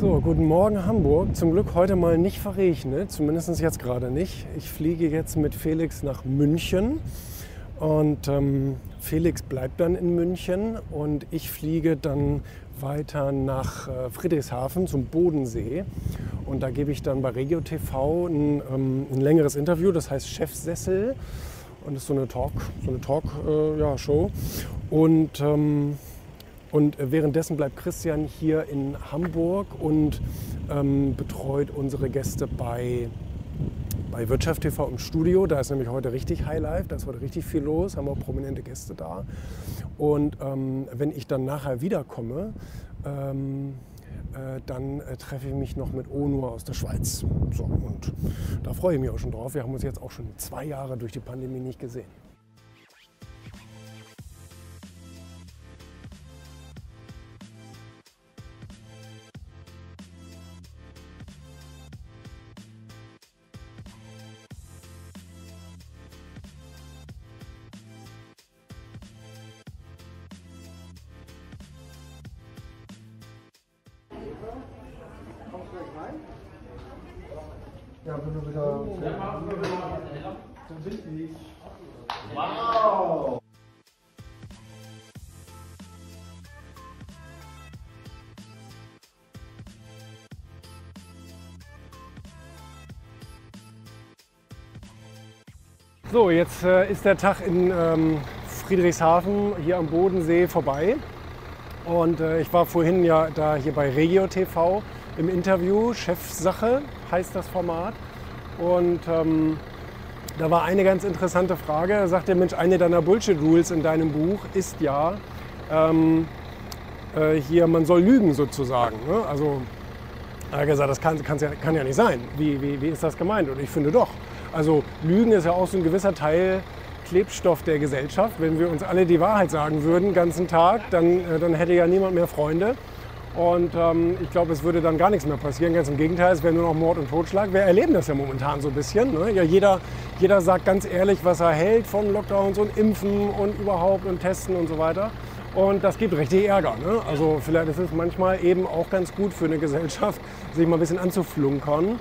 So, guten Morgen Hamburg. Zum Glück heute mal nicht verregnet, zumindest jetzt gerade nicht. Ich fliege jetzt mit Felix nach München und ähm, Felix bleibt dann in München und ich fliege dann weiter nach äh, Friedrichshafen zum Bodensee und da gebe ich dann bei Regio TV ein, ähm, ein längeres Interview, das heißt Chefsessel und das ist so eine Talk, so eine Talk, äh, ja, und ähm, und währenddessen bleibt Christian hier in Hamburg und ähm, betreut unsere Gäste bei, bei Wirtschaft TV im Studio. Da ist nämlich heute richtig Highlife, da ist heute richtig viel los, haben auch prominente Gäste da. Und ähm, wenn ich dann nachher wiederkomme, ähm, äh, dann äh, treffe ich mich noch mit Onur aus der Schweiz. So, und da freue ich mich auch schon drauf. Wir haben uns jetzt auch schon zwei Jahre durch die Pandemie nicht gesehen. Ja, wenn du wieder. Da bin ich. Wow! So, jetzt äh, ist der Tag in ähm, Friedrichshafen hier am Bodensee vorbei. Und äh, ich war vorhin ja da hier bei Regio TV im Interview. Chefsache heißt das Format. Und ähm, da war eine ganz interessante Frage. Da sagt der Mensch, eine deiner Bullshit-Rules in deinem Buch ist ja, ähm, äh, hier, man soll lügen sozusagen. Ne? Also, er hat gesagt, das kann, ja, kann ja nicht sein. Wie, wie, wie ist das gemeint? Und ich finde doch. Also, Lügen ist ja auch so ein gewisser Teil Klebstoff der Gesellschaft. Wenn wir uns alle die Wahrheit sagen würden, den ganzen Tag, dann, äh, dann hätte ja niemand mehr Freunde. Und ähm, ich glaube, es würde dann gar nichts mehr passieren. Ganz im Gegenteil, es wäre nur noch Mord und Totschlag. Wir erleben das ja momentan so ein bisschen. Ne? Ja, jeder, jeder sagt ganz ehrlich, was er hält von Lockdowns und Impfen und überhaupt und Testen und so weiter. Und das gibt richtig Ärger. Ne? Also vielleicht ist es manchmal eben auch ganz gut für eine Gesellschaft, sich mal ein bisschen anzuflunkern.